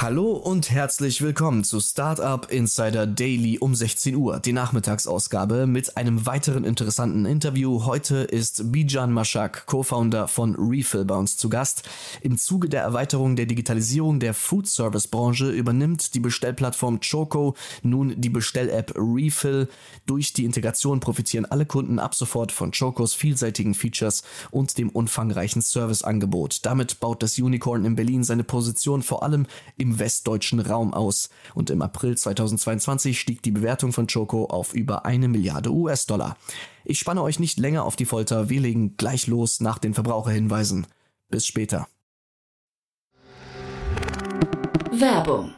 Hallo und herzlich willkommen zu Startup Insider Daily um 16 Uhr, die Nachmittagsausgabe mit einem weiteren interessanten Interview. Heute ist Bijan Mashak, Co-Founder von Refill bei uns zu Gast. Im Zuge der Erweiterung der Digitalisierung der Food Service Branche übernimmt die Bestellplattform Choco nun die Bestell-App Refill. Durch die Integration profitieren alle Kunden ab sofort von Chocos vielseitigen Features und dem umfangreichen Serviceangebot. Damit baut das Unicorn in Berlin seine Position vor allem im westdeutschen Raum aus. Und im April 2022 stieg die Bewertung von Choco auf über eine Milliarde US-Dollar. Ich spanne euch nicht länger auf die Folter, wir legen gleich los nach den Verbraucherhinweisen. Bis später. Werbung.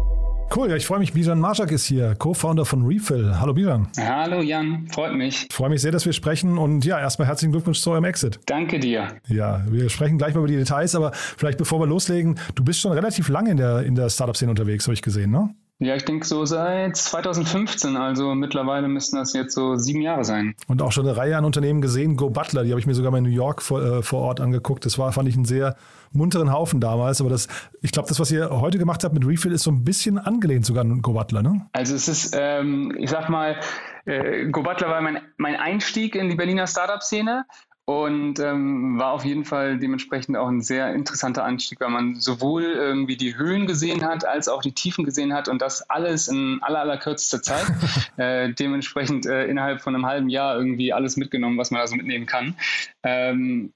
Cool, ja, ich freue mich. Bijan Marschak ist hier, Co-Founder von Refill. Hallo Bijan. Hallo Jan, freut mich. Ich freue mich sehr, dass wir sprechen und ja, erstmal herzlichen Glückwunsch zu eurem Exit. Danke dir. Ja, wir sprechen gleich mal über die Details, aber vielleicht bevor wir loslegen, du bist schon relativ lange in der, in der Startup-Szene unterwegs, habe ich gesehen, ne? Ja, ich denke so seit 2015, also mittlerweile müssten das jetzt so sieben Jahre sein. Und auch schon eine Reihe an Unternehmen gesehen. Go Butler, die habe ich mir sogar mal in New York vor, äh, vor Ort angeguckt. Das war, fand ich, ein sehr munteren Haufen damals. Aber das, ich glaube, das, was ihr heute gemacht habt mit Refill, ist so ein bisschen angelehnt sogar an Go Butler, ne? Also es ist, ähm, ich sag mal, äh, Go Butler war mein, mein Einstieg in die Berliner Startup-Szene und ähm, war auf jeden Fall dementsprechend auch ein sehr interessanter Anstieg, weil man sowohl irgendwie die Höhen gesehen hat, als auch die Tiefen gesehen hat und das alles in aller, aller kürzester Zeit. äh, dementsprechend äh, innerhalb von einem halben Jahr irgendwie alles mitgenommen, was man da so mitnehmen kann. Ähm,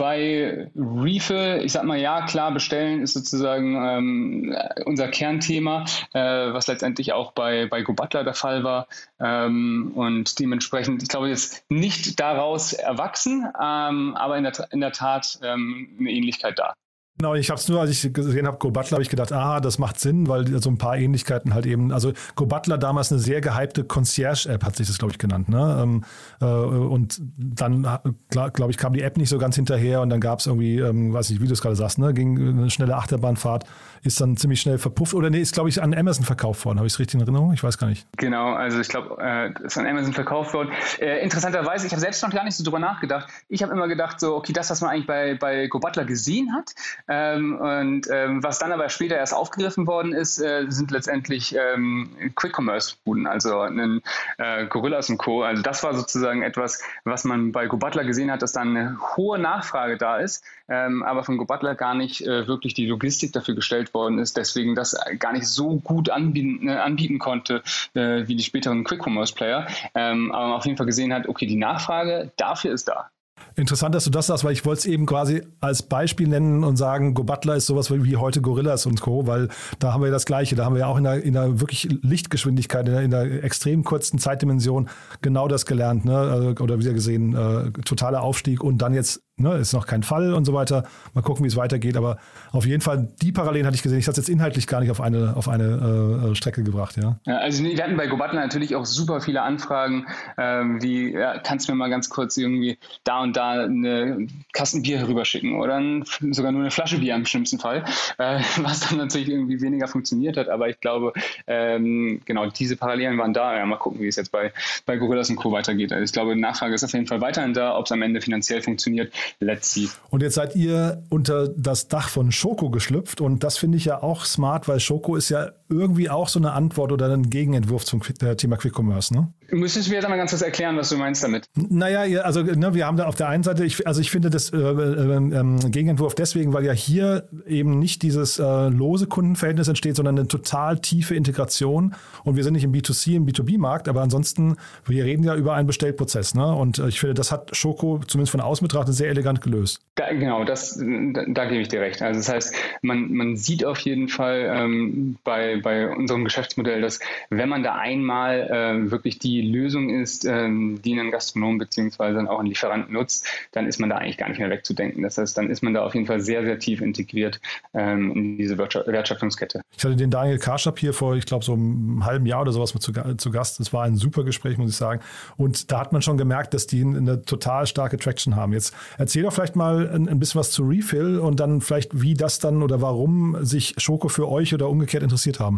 bei Refill, ich sag mal, ja, klar, bestellen ist sozusagen ähm, unser Kernthema, äh, was letztendlich auch bei, bei Go Butler der Fall war. Ähm, und dementsprechend, ich glaube, jetzt nicht daraus erwachsen, ähm, aber in der, in der Tat ähm, eine Ähnlichkeit da. Genau, ich habe es nur, als ich gesehen habe, Go Butler, habe ich gedacht, ah, das macht Sinn, weil so ein paar Ähnlichkeiten halt eben, also Go Butler damals eine sehr gehypte Concierge-App, hat sich das, glaube ich, genannt. Ne? Ähm, äh, und dann, glaube ich, kam die App nicht so ganz hinterher und dann gab es irgendwie, ähm, weiß nicht, wie du es gerade sagst, ne? ging eine schnelle Achterbahnfahrt, ist dann ziemlich schnell verpufft. Oder nee, ist, glaube ich, an Amazon verkauft worden. Habe ich es richtig in Erinnerung? Ich weiß gar nicht. Genau, also ich glaube, äh, ist an Amazon verkauft worden. Äh, interessanterweise, ich habe selbst noch gar nicht so drüber nachgedacht. Ich habe immer gedacht, so, okay, das, was man eigentlich bei, bei Go Butler gesehen hat, ähm, und ähm, was dann aber später erst aufgegriffen worden ist, äh, sind letztendlich ähm, Quick-Commerce-Buden, also ein äh, Gorillas und Co. Also das war sozusagen etwas, was man bei Go Butler gesehen hat, dass dann eine hohe Nachfrage da ist, ähm, aber von Go Butler gar nicht äh, wirklich die Logistik dafür gestellt worden ist, deswegen das gar nicht so gut anbieten, äh, anbieten konnte äh, wie die späteren Quick-Commerce-Player. Ähm, aber man auf jeden Fall gesehen hat, okay, die Nachfrage dafür ist da. Interessant, dass du das sagst, weil ich wollte es eben quasi als Beispiel nennen und sagen, Go Butler ist sowas wie heute Gorillas und Co., weil da haben wir das Gleiche. Da haben wir ja auch in der, in der wirklich Lichtgeschwindigkeit, in der, in der extrem kurzen Zeitdimension genau das gelernt. Ne? Also, oder wie gesehen, äh, totaler Aufstieg und dann jetzt Ne, ist noch kein Fall und so weiter. Mal gucken, wie es weitergeht. Aber auf jeden Fall, die Parallelen hatte ich gesehen. Ich hatte es jetzt inhaltlich gar nicht auf eine, auf eine äh, Strecke gebracht. Ja. ja. also wir hatten bei Gobatler natürlich auch super viele Anfragen, ähm, wie, ja, kannst du mir mal ganz kurz irgendwie da und da eine Kasten Bier rüberschicken oder ein, sogar nur eine Flasche Bier im schlimmsten Fall, äh, was dann natürlich irgendwie weniger funktioniert hat. Aber ich glaube, ähm, genau, diese Parallelen waren da. Ja, mal gucken, wie es jetzt bei, bei Gorillas und Co. weitergeht. Also ich glaube, Nachfrage ist auf jeden Fall weiterhin da. Ob es am Ende finanziell funktioniert, let's see. Und jetzt seid ihr unter das Dach von Schoko geschlüpft und das finde ich ja auch smart, weil Schoko ist ja irgendwie auch so eine Antwort oder einen Gegenentwurf zum äh, Thema Quick Commerce, ne? Müsstest du mir jetzt einmal ganz kurz erklären, was du meinst damit? Naja, also ne, wir haben da auf der einen Seite, ich, also ich finde das äh, äh, äh, Gegenentwurf deswegen, weil ja hier eben nicht dieses äh, lose Kundenverhältnis entsteht, sondern eine total tiefe Integration. Und wir sind nicht im B2C, im B2B-Markt, aber ansonsten, wir reden ja über einen Bestellprozess. Ne? Und äh, ich finde, das hat Schoko zumindest von außen betrachtet sehr elegant gelöst. Da, genau, das, da, da, gebe ich dir recht. Also das heißt, man, man sieht auf jeden Fall ähm, bei, bei unserem Geschäftsmodell, dass wenn man da einmal äh, wirklich die Lösung ist, ähm, die ein Gastronom beziehungsweise auch ein Lieferant nutzt, dann ist man da eigentlich gar nicht mehr wegzudenken. Das heißt, dann ist man da auf jeden Fall sehr, sehr tief integriert ähm, in diese Wertschöpfungskette. Ich hatte den Daniel Karschap hier vor, ich glaube, so einem halben Jahr oder sowas mit zu, zu Gast. Das war ein super Gespräch, muss ich sagen. Und da hat man schon gemerkt, dass die eine total starke Traction haben. Jetzt erzähl doch vielleicht mal ein, ein bisschen was zu Refill und dann vielleicht, wie das dann oder warum sich Schoko für euch oder umgekehrt interessiert haben.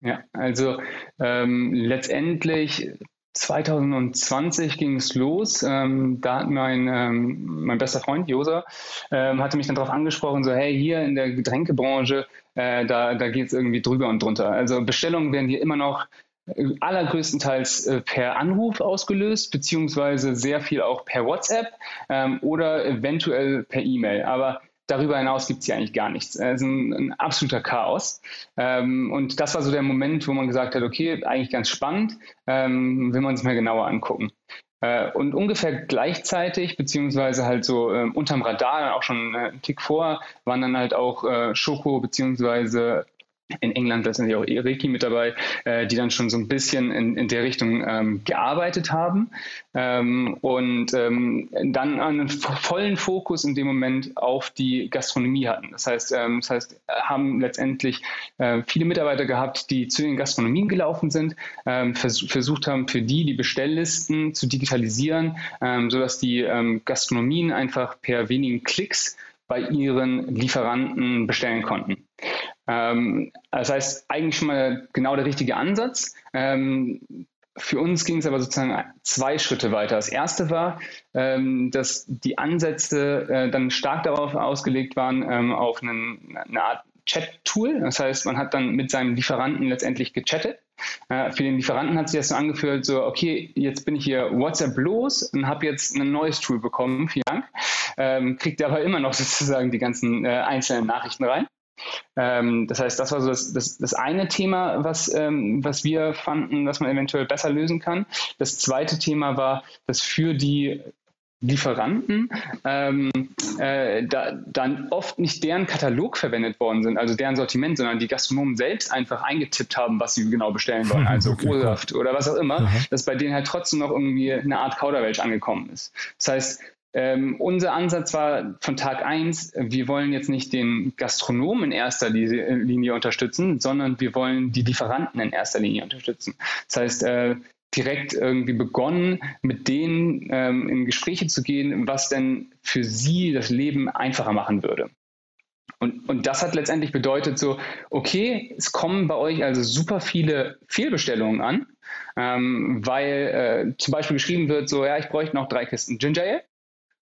Ja, also ähm, letztendlich 2020 ging es los. Ähm, da hat mein, ähm, mein bester Freund Josa ähm, hatte mich dann darauf angesprochen, so hey, hier in der Getränkebranche, äh, da, da geht es irgendwie drüber und drunter. Also Bestellungen werden hier immer noch äh, allergrößtenteils äh, per Anruf ausgelöst, beziehungsweise sehr viel auch per WhatsApp ähm, oder eventuell per E-Mail. Aber Darüber hinaus gibt es hier eigentlich gar nichts. Es ist ein, ein absoluter Chaos. Ähm, und das war so der Moment, wo man gesagt hat, okay, eigentlich ganz spannend, ähm, will man es mal genauer angucken. Äh, und ungefähr gleichzeitig, beziehungsweise halt so äh, unterm Radar, auch schon äh, einen Tick vor, waren dann halt auch äh, Schoko beziehungsweise in England letztendlich auch Eriki mit dabei, äh, die dann schon so ein bisschen in, in der Richtung ähm, gearbeitet haben ähm, und ähm, dann einen vollen Fokus in dem Moment auf die Gastronomie hatten. Das heißt, ähm, das heißt, haben letztendlich äh, viele Mitarbeiter gehabt, die zu den Gastronomien gelaufen sind, ähm, vers versucht haben, für die die Bestelllisten zu digitalisieren, ähm, sodass die Gastronomien einfach per wenigen Klicks bei ihren Lieferanten bestellen konnten. Ähm, das heißt, eigentlich schon mal genau der richtige Ansatz. Ähm, für uns ging es aber sozusagen zwei Schritte weiter. Das erste war, ähm, dass die Ansätze äh, dann stark darauf ausgelegt waren, auf eine Art Chat-Tool. Das heißt, man hat dann mit seinem Lieferanten letztendlich gechattet. Äh, für den Lieferanten hat sich das so angefühlt, so, okay, jetzt bin ich hier WhatsApp los und habe jetzt ein neues Tool bekommen, vielen Dank. Ähm, kriegt aber immer noch sozusagen die ganzen äh, einzelnen Nachrichten rein. Ähm, das heißt, das war so das, das, das eine Thema, was, ähm, was wir fanden, dass man eventuell besser lösen kann. Das zweite Thema war, dass für die Lieferanten ähm, äh, da, dann oft nicht deren Katalog verwendet worden sind, also deren Sortiment, sondern die Gastronomen selbst einfach eingetippt haben, was sie genau bestellen wollen, also okay, Ursaft oder was auch immer, Aha. dass bei denen halt trotzdem noch irgendwie eine Art Kauderwelsch angekommen ist. Das heißt, ähm, unser Ansatz war von Tag eins, wir wollen jetzt nicht den Gastronomen in erster Linie unterstützen, sondern wir wollen die Lieferanten in erster Linie unterstützen. Das heißt, äh, direkt irgendwie begonnen, mit denen ähm, in Gespräche zu gehen, was denn für sie das Leben einfacher machen würde. Und, und das hat letztendlich bedeutet so, okay, es kommen bei euch also super viele Fehlbestellungen an, ähm, weil äh, zum Beispiel geschrieben wird so, ja, ich bräuchte noch drei Kisten Ginger Ale.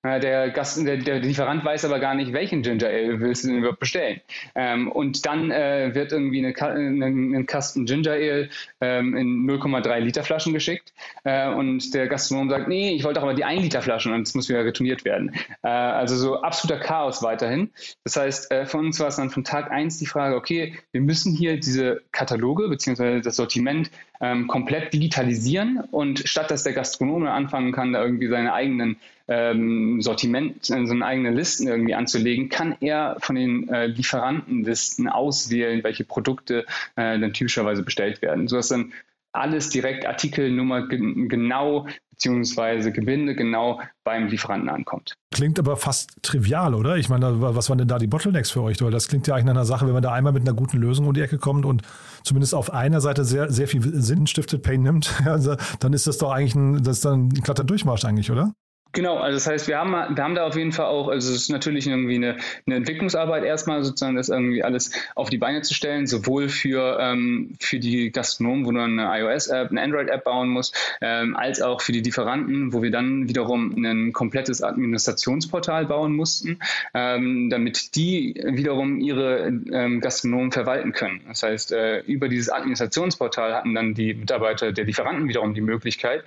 Äh, der, Gast, der, der, Lieferant weiß aber gar nicht, welchen Ginger Ale willst du denn überhaupt bestellen. Ähm, und dann äh, wird irgendwie eine, eine, ein Kasten Ginger Ale ähm, in 0,3 Liter Flaschen geschickt äh, und der Gastronom sagt, nee, ich wollte aber die 1 Liter Flaschen und es muss wieder retourniert werden. Äh, also so absoluter Chaos weiterhin. Das heißt, äh, von uns war es dann von Tag 1 die Frage, okay, wir müssen hier diese Kataloge bzw. das Sortiment ähm, komplett digitalisieren und statt dass der Gastronome anfangen kann, da irgendwie seine eigenen ähm, Sortiment, so eine eigene Listen irgendwie anzulegen, kann er von den äh, Lieferantenlisten auswählen, welche Produkte äh, dann typischerweise bestellt werden, sodass dann alles direkt Artikelnummer genau beziehungsweise Gebinde genau beim Lieferanten ankommt. Klingt aber fast trivial, oder? Ich meine, was waren denn da die Bottlenecks für euch? Weil das klingt ja eigentlich nach einer Sache, wenn man da einmal mit einer guten Lösung um die Ecke kommt und zumindest auf einer Seite sehr, sehr viel Sinn stiftet, Pain nimmt, also, dann ist das doch eigentlich ein, das dann ein glatter Durchmarsch eigentlich, oder? Genau, also das heißt, wir haben, wir haben da auf jeden Fall auch, also es ist natürlich irgendwie eine, eine Entwicklungsarbeit erstmal sozusagen, das irgendwie alles auf die Beine zu stellen, sowohl für, ähm, für die Gastronomen, wo du eine iOS-App, eine Android-App bauen musst, ähm, als auch für die Lieferanten, wo wir dann wiederum ein komplettes Administrationsportal bauen mussten, ähm, damit die wiederum ihre ähm, Gastronomen verwalten können. Das heißt, äh, über dieses Administrationsportal hatten dann die Mitarbeiter der Lieferanten wiederum die Möglichkeit,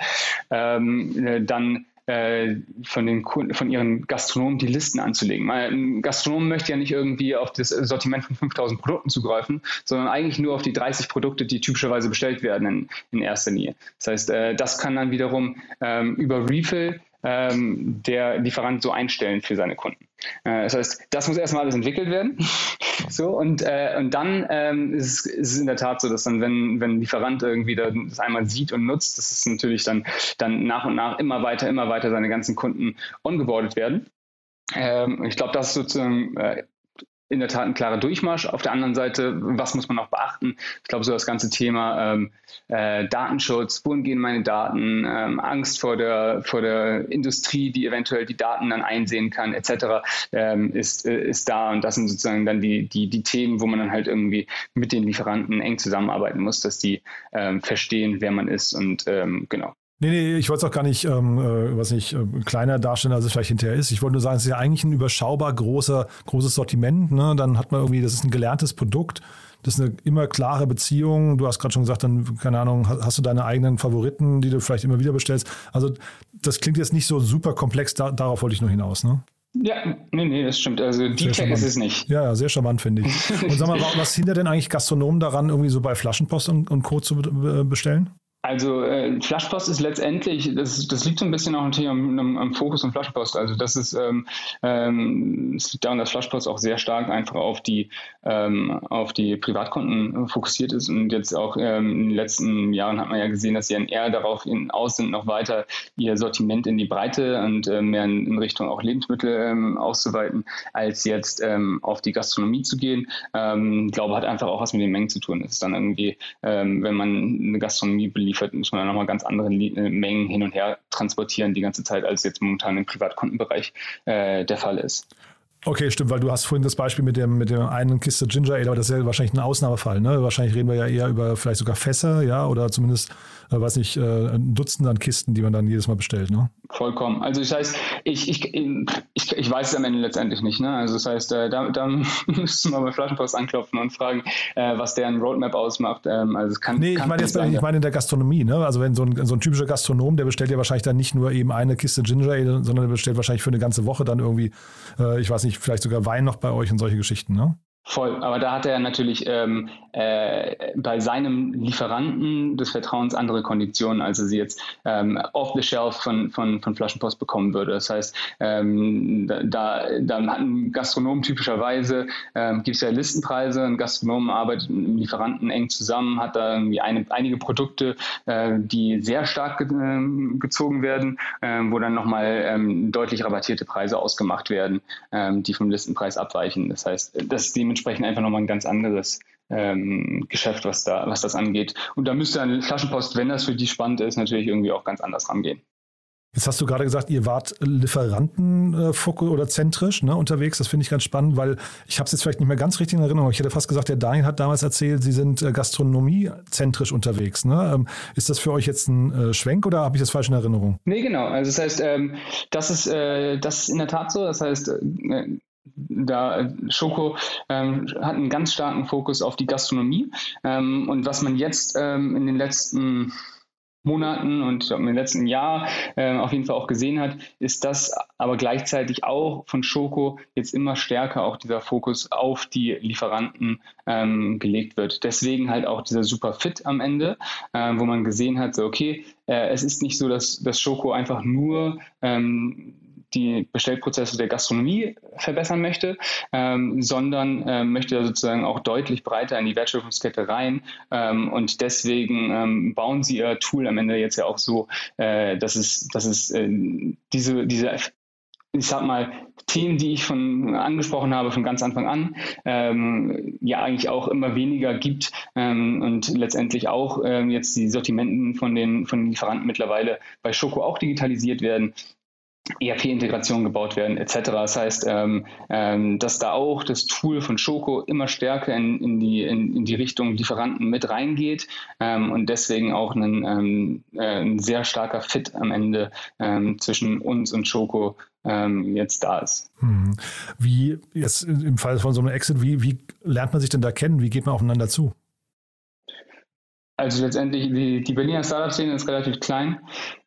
ähm, äh, dann von den Kunden, von ihren Gastronomen die Listen anzulegen. Ein Gastronom möchte ja nicht irgendwie auf das Sortiment von 5000 Produkten zugreifen, sondern eigentlich nur auf die 30 Produkte, die typischerweise bestellt werden in, in erster Linie. Das heißt, äh, das kann dann wiederum ähm, über Refill ähm, der Lieferant so einstellen für seine Kunden. Äh, das heißt, das muss erstmal alles entwickelt werden. so, und, äh, und dann ähm, ist, ist, es in der Tat so, dass dann, wenn, wenn ein Lieferant irgendwie das einmal sieht und nutzt, dass es natürlich dann, dann nach und nach immer weiter, immer weiter seine ganzen Kunden ongeboardet werden. Ähm, ich glaube, das ist sozusagen äh, in der Tat ein klarer Durchmarsch. Auf der anderen Seite, was muss man auch beachten? Ich glaube, so das ganze Thema ähm, äh, Datenschutz, wohin gehen meine Daten, ähm, Angst vor der, vor der Industrie, die eventuell die Daten dann einsehen kann, etc., ähm, ist, äh, ist da. Und das sind sozusagen dann die, die, die Themen, wo man dann halt irgendwie mit den Lieferanten eng zusammenarbeiten muss, dass die ähm, verstehen, wer man ist und ähm, genau. Nee, nee, ich wollte es auch gar nicht, ähm, äh, was nicht, äh, kleiner darstellen, als es vielleicht hinterher ist. Ich wollte nur sagen, es ist ja eigentlich ein überschaubar großer, großes Sortiment. Ne? Dann hat man irgendwie, das ist ein gelerntes Produkt. Das ist eine immer klare Beziehung. Du hast gerade schon gesagt, dann, keine Ahnung, hast du deine eigenen Favoriten, die du vielleicht immer wieder bestellst. Also, das klingt jetzt nicht so super komplex. Da, darauf wollte ich nur hinaus, ne? Ja, nee, nee, das stimmt. Also die Tech ist es nicht. Ja, ja, sehr charmant, finde ich. Und sag mal, was hindert denn eigentlich Gastronomen daran, irgendwie so bei Flaschenpost und, und Co. zu bestellen? Also äh, Flaschpost ist letztendlich, das, das liegt so ein bisschen auch natürlich am, am, am Fokus von Flaschpost. Also das ist, ähm, ähm, es liegt daran, dass Flaschpost auch sehr stark einfach auf die ähm, auf die Privatkonten fokussiert ist und jetzt auch ähm, in den letzten Jahren hat man ja gesehen, dass sie dann eher darauf in, aus sind, noch weiter ihr Sortiment in die Breite und äh, mehr in, in, Richtung auch Lebensmittel ähm, auszuweiten, als jetzt ähm, auf die Gastronomie zu gehen. Ähm, ich glaube, hat einfach auch was mit den Mengen zu tun. Es ist dann irgendwie, ähm, wenn man eine Gastronomie beliefert, liefert, muss man dann nochmal ganz andere äh, Mengen hin und her transportieren die ganze Zeit, als jetzt momentan im Privatkundenbereich äh, der Fall ist. Okay, stimmt, weil du hast vorhin das Beispiel mit dem mit der einen Kiste Ginger Ale, aber das ist ja wahrscheinlich ein Ausnahmefall. Ne? Wahrscheinlich reden wir ja eher über vielleicht sogar Fässer, ja, oder zumindest, äh, weiß nicht, äh, ein Dutzend an Kisten, die man dann jedes Mal bestellt. Ne? Vollkommen. Also das heißt, ich, ich, ich, ich weiß es am Ende letztendlich nicht. Ne? Also das heißt, äh, da, da müssten wir bei Flaschenpost anklopfen und fragen, äh, was deren Roadmap ausmacht. Ähm, also es kann, nee, kann ich meine jetzt ich meine in der Gastronomie. Ne? Also wenn so ein, so ein typischer Gastronom, der bestellt ja wahrscheinlich dann nicht nur eben eine Kiste Ginger Ale, sondern der bestellt wahrscheinlich für eine ganze Woche dann irgendwie, äh, ich weiß nicht, vielleicht sogar Wein noch bei euch und solche Geschichten. Ne? Voll, aber da hat er natürlich ähm, äh, bei seinem Lieferanten des Vertrauens andere Konditionen, als er sie jetzt ähm, off the shelf von, von, von Flaschenpost bekommen würde. Das heißt, ähm, da, da hat ein Gastronom typischerweise, ähm, gibt es ja Listenpreise, ein Gastronom arbeitet mit einem Lieferanten eng zusammen, hat da irgendwie eine, einige Produkte, äh, die sehr stark ge äh, gezogen werden, äh, wo dann nochmal ähm, deutlich rabattierte Preise ausgemacht werden, ähm, die vom Listenpreis abweichen. Das heißt, das ist die dementsprechend einfach nochmal ein ganz anderes ähm, Geschäft, was da, was das angeht. Und da müsste eine Flaschenpost, wenn das für die spannend ist, natürlich irgendwie auch ganz anders rangehen. Jetzt hast du gerade gesagt, ihr wart Lieferanten äh, oder zentrisch ne, unterwegs. Das finde ich ganz spannend, weil ich habe es jetzt vielleicht nicht mehr ganz richtig in Erinnerung. Ich hätte fast gesagt, der Daniel hat damals erzählt, Sie sind äh, gastronomiezentrisch unterwegs. Ne? Ähm, ist das für euch jetzt ein äh, Schwenk oder habe ich das falsch in Erinnerung? Nee, genau. Also das heißt, ähm, das, ist, das ist in der Tat so. Das heißt, da Schoko ähm, hat einen ganz starken Fokus auf die Gastronomie. Ähm, und was man jetzt ähm, in den letzten Monaten und im letzten Jahr äh, auf jeden Fall auch gesehen hat, ist dass aber gleichzeitig auch von Schoko jetzt immer stärker auch dieser Fokus auf die Lieferanten ähm, gelegt wird. Deswegen halt auch dieser Super Fit am Ende, äh, wo man gesehen hat, so okay, äh, es ist nicht so, dass das Schoko einfach nur ähm, die Bestellprozesse der Gastronomie verbessern möchte, ähm, sondern äh, möchte sozusagen auch deutlich breiter in die Wertschöpfungskette rein. Ähm, und deswegen ähm, bauen sie ihr Tool am Ende jetzt ja auch so, äh, dass es, dass es äh, diese, diese ich sag mal, Themen, die ich von angesprochen habe von ganz Anfang an, ähm, ja eigentlich auch immer weniger gibt ähm, und letztendlich auch ähm, jetzt die Sortimenten von den, von den Lieferanten mittlerweile bei Schoko auch digitalisiert werden ERP-Integration gebaut werden etc. Das heißt, ähm, ähm, dass da auch das Tool von Schoko immer stärker in, in, die, in, in die Richtung Lieferanten mit reingeht ähm, und deswegen auch ein, ähm, äh, ein sehr starker Fit am Ende ähm, zwischen uns und Schoko ähm, jetzt da ist. Hm. Wie jetzt im Fall von so einem Exit, wie, wie lernt man sich denn da kennen? Wie geht man aufeinander zu? Also letztendlich, die, die Berliner Startup-Szene ist relativ klein.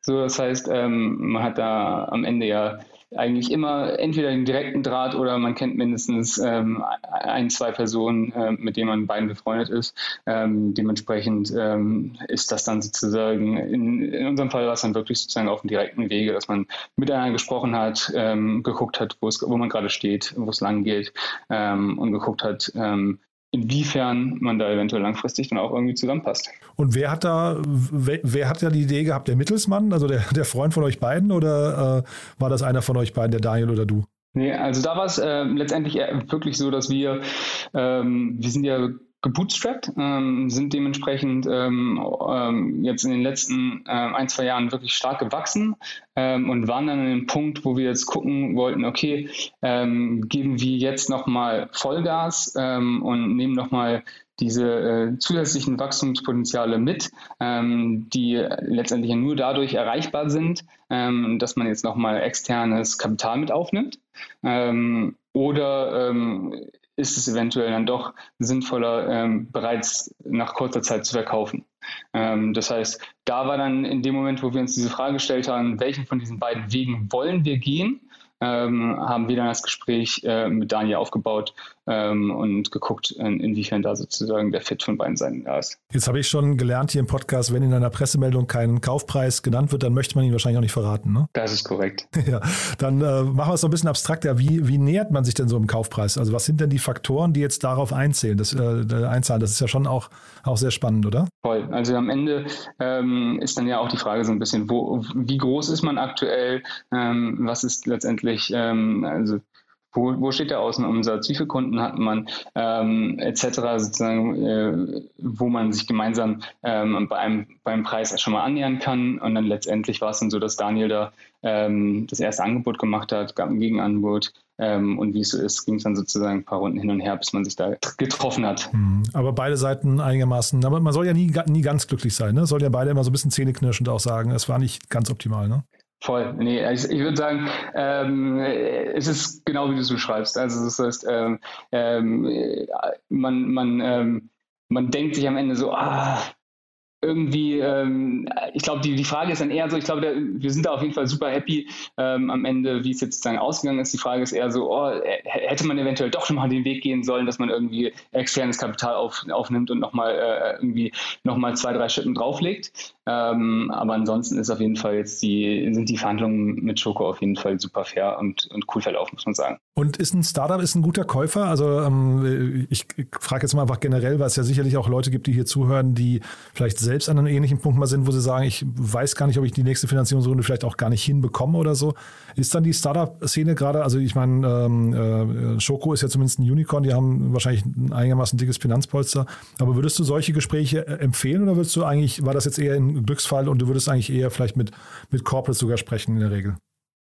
So, das heißt, ähm, man hat da am Ende ja eigentlich immer entweder den direkten Draht oder man kennt mindestens ähm, ein, zwei Personen, äh, mit denen man beiden befreundet ist. Ähm, dementsprechend ähm, ist das dann sozusagen, in, in unserem Fall war es dann wirklich sozusagen auf dem direkten Wege, dass man miteinander gesprochen hat, ähm, geguckt hat, wo man gerade steht, wo es lang geht ähm, und geguckt hat, ähm, inwiefern man da eventuell langfristig dann auch irgendwie zusammenpasst. Und wer hat da, wer, wer hat da die Idee gehabt? Der Mittelsmann, also der, der Freund von euch beiden oder äh, war das einer von euch beiden, der Daniel oder du? Nee, also da war es äh, letztendlich wirklich so, dass wir, ähm, wir sind ja gebootstrapped, ähm, sind dementsprechend ähm, ähm, jetzt in den letzten äh, ein, zwei Jahren wirklich stark gewachsen ähm, und waren dann an dem Punkt, wo wir jetzt gucken wollten, okay, ähm, geben wir jetzt nochmal Vollgas ähm, und nehmen nochmal diese äh, zusätzlichen Wachstumspotenziale mit, ähm, die letztendlich nur dadurch erreichbar sind, ähm, dass man jetzt nochmal externes Kapital mit aufnimmt. Ähm, oder ist es eventuell dann doch sinnvoller, ähm, bereits nach kurzer Zeit zu verkaufen. Ähm, das heißt, da war dann in dem Moment, wo wir uns diese Frage gestellt haben, welchen von diesen beiden Wegen wollen wir gehen, ähm, haben wir dann das Gespräch äh, mit Daniel aufgebaut ähm, und geguckt, in, inwiefern da sozusagen der Fit von beiden Seiten da ist. Jetzt habe ich schon gelernt hier im Podcast, wenn in einer Pressemeldung kein Kaufpreis genannt wird, dann möchte man ihn wahrscheinlich auch nicht verraten. Ne? Das ist korrekt. Ja, dann äh, machen wir es so ein bisschen abstrakter. Wie, wie nähert man sich denn so im Kaufpreis? Also was sind denn die Faktoren, die jetzt darauf einzählen? Das, äh, einzahlen? das ist ja schon auch, auch sehr spannend, oder? Voll. Also am Ende ähm, ist dann ja auch die Frage so ein bisschen, wo, wie groß ist man aktuell? Ähm, was ist letztendlich, ähm, also wo, wo steht der Außenumsatz, wie viele Kunden hat man, ähm, etc., sozusagen, äh, wo man sich gemeinsam ähm, bei einem, beim Preis schon mal annähern kann. Und dann letztendlich war es dann so, dass Daniel da ähm, das erste Angebot gemacht hat, gab ein Gegenangebot. Ähm, und wie es so ist, ging es dann sozusagen ein paar Runden hin und her, bis man sich da getroffen hat. Mhm. Aber beide Seiten einigermaßen, aber man soll ja nie, nie ganz glücklich sein, ne? Soll ja beide immer so ein bisschen zähneknirschend auch sagen, es war nicht ganz optimal, ne? Voll. Nee, ich, ich würde sagen, ähm, es ist genau wie du es beschreibst. Also das heißt, ähm, ähm, man, man, ähm, man denkt sich am Ende so, ah, irgendwie, ähm, ich glaube, die, die Frage ist dann eher so, ich glaube, wir sind da auf jeden Fall super happy ähm, am Ende, wie es jetzt sozusagen ausgegangen ist. Die Frage ist eher so, oh, hätte man eventuell doch schon mal den Weg gehen sollen, dass man irgendwie externes Kapital auf, aufnimmt und nochmal äh, irgendwie nochmal zwei, drei Schritten drauflegt. Ähm, aber ansonsten ist auf jeden Fall jetzt die, sind die Verhandlungen mit Schoko auf jeden Fall super fair und, und cool verlaufen, muss man sagen. Und ist ein Startup ist ein guter Käufer? Also ähm, ich frage jetzt mal einfach generell, weil es ja sicherlich auch Leute gibt, die hier zuhören, die vielleicht selbst an einem ähnlichen Punkt mal sind, wo sie sagen, ich weiß gar nicht, ob ich die nächste Finanzierungsrunde vielleicht auch gar nicht hinbekomme oder so. Ist dann die Startup-Szene gerade, also ich meine, ähm, äh, Schoko ist ja zumindest ein Unicorn, die haben wahrscheinlich ein einigermaßen dickes Finanzpolster. Aber würdest du solche Gespräche äh, empfehlen oder würdest du eigentlich, war das jetzt eher ein Glücksfall und du würdest eigentlich eher vielleicht mit, mit Corporates sogar sprechen in der Regel?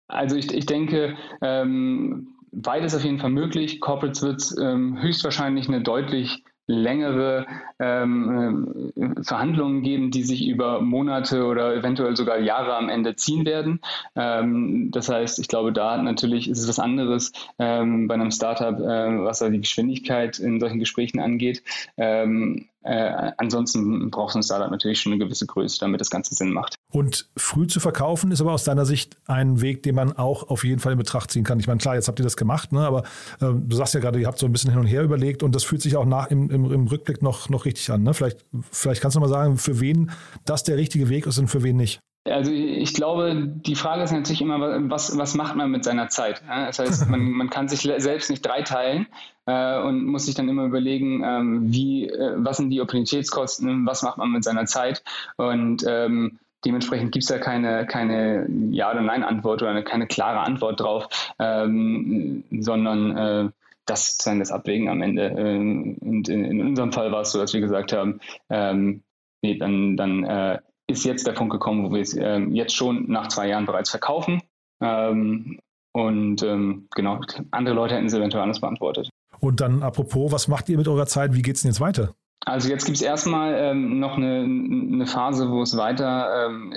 Also ich, ich denke, ähm, beides auf jeden Fall möglich. Corporates wird ähm, höchstwahrscheinlich eine deutlich längere ähm, äh, Verhandlungen geben, die sich über Monate oder eventuell sogar Jahre am Ende ziehen werden. Ähm, das heißt, ich glaube, da natürlich ist es was anderes ähm, bei einem Startup, äh, was da die Geschwindigkeit in solchen Gesprächen angeht. Ähm, äh, ansonsten braucht ein Startup natürlich schon eine gewisse Größe, damit das Ganze Sinn macht. Und früh zu verkaufen ist aber aus deiner Sicht ein Weg, den man auch auf jeden Fall in Betracht ziehen kann. Ich meine, klar, jetzt habt ihr das gemacht, ne? aber äh, du sagst ja gerade, ihr habt so ein bisschen hin und her überlegt und das fühlt sich auch nach im, im, im Rückblick noch, noch richtig an. Ne? Vielleicht, vielleicht kannst du mal sagen, für wen das der richtige Weg ist und für wen nicht. Also ich glaube, die Frage ist natürlich immer, was, was macht man mit seiner Zeit? Das heißt, man, man kann sich selbst nicht dreiteilen äh, und muss sich dann immer überlegen, ähm, wie, äh, was sind die Opportunitätskosten, was macht man mit seiner Zeit und ähm, dementsprechend gibt es da keine, keine Ja- oder Nein-Antwort oder keine klare Antwort drauf, ähm, sondern äh, das ist dann das Abwägen am Ende. Ähm, und in, in, unserem Fall war es so, dass wir gesagt haben, ähm, nee, dann, dann äh, ist jetzt der Punkt gekommen, wo wir es ähm, jetzt schon nach zwei Jahren bereits verkaufen Ähm, und ähm, genau, andere Leute hätten es eventuell anders beantwortet. Und dann apropos, was macht ihr mit eurer Zeit? Wie geht es denn jetzt weiter? Also jetzt gibt es erstmal ähm, noch eine, eine Phase, wo es weiter ähm,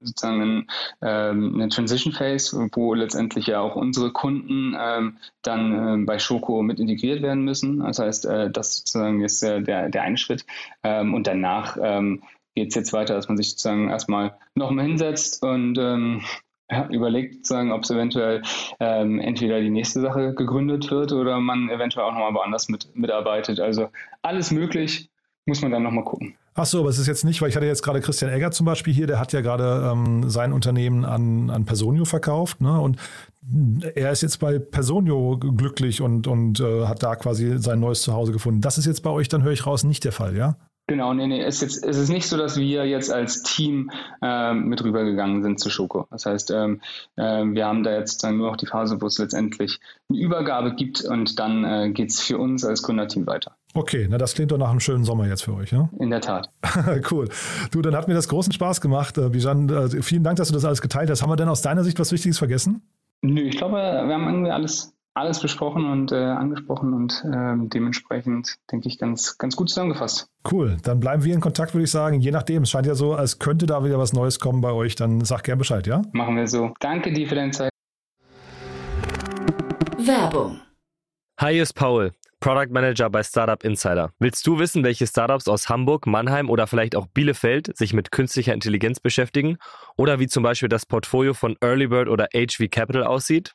sozusagen ähm, eine Transition Phase, wo letztendlich ja auch unsere Kunden ähm, dann äh, bei Schoko mit integriert werden müssen. Das heißt, äh, das sozusagen ist äh, der, der eine Schritt. Ähm, und danach ähm, geht es jetzt weiter, dass man sich sozusagen erstmal nochmal hinsetzt und ähm, ja, überlegt, ob es eventuell ähm, entweder die nächste Sache gegründet wird oder man eventuell auch nochmal woanders mit, mitarbeitet. Also alles möglich, muss man dann nochmal gucken. Ach so, aber es ist jetzt nicht, weil ich hatte jetzt gerade Christian Egger zum Beispiel hier, der hat ja gerade ähm, sein Unternehmen an, an Personio verkauft, ne? Und er ist jetzt bei Personio glücklich und, und äh, hat da quasi sein neues Zuhause gefunden. Das ist jetzt bei euch, dann höre ich raus, nicht der Fall, ja? Genau, nee, nee. Es, jetzt, es ist nicht so, dass wir jetzt als Team ähm, mit rübergegangen sind zu Schoko. Das heißt, ähm, äh, wir haben da jetzt dann nur noch die Phase, wo es letztendlich eine Übergabe gibt und dann äh, geht es für uns als Gründerteam weiter. Okay, na das klingt doch nach einem schönen Sommer jetzt für euch, ja? In der Tat. cool. Du, dann hat mir das großen Spaß gemacht. Äh, Bijan, äh, vielen Dank, dass du das alles geteilt hast. Haben wir denn aus deiner Sicht was Wichtiges vergessen? Nö, ich glaube, wir haben irgendwie alles alles besprochen und äh, angesprochen und äh, dementsprechend, denke ich, ganz, ganz gut zusammengefasst. Cool, dann bleiben wir in Kontakt, würde ich sagen. Je nachdem, es scheint ja so, als könnte da wieder was Neues kommen bei euch. Dann sag gern Bescheid, ja? Machen wir so. Danke dir für deine Zeit. Werbung. Hi, hier ist Paul, Product Manager bei Startup Insider. Willst du wissen, welche Startups aus Hamburg, Mannheim oder vielleicht auch Bielefeld sich mit künstlicher Intelligenz beschäftigen? Oder wie zum Beispiel das Portfolio von Earlybird oder HV Capital aussieht?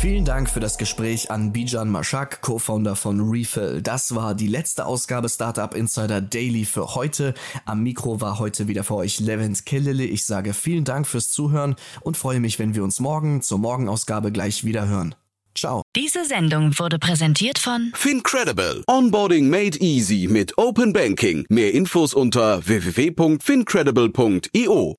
Vielen Dank für das Gespräch an Bijan Mashak, Co-Founder von Refill. Das war die letzte Ausgabe Startup Insider Daily für heute. Am Mikro war heute wieder für euch Levent Kellele. Ich sage vielen Dank fürs Zuhören und freue mich, wenn wir uns morgen zur Morgenausgabe gleich wieder hören. Ciao. Diese Sendung wurde präsentiert von Fincredible. Onboarding made easy mit Open Banking. Mehr Infos unter www.fincredible.io.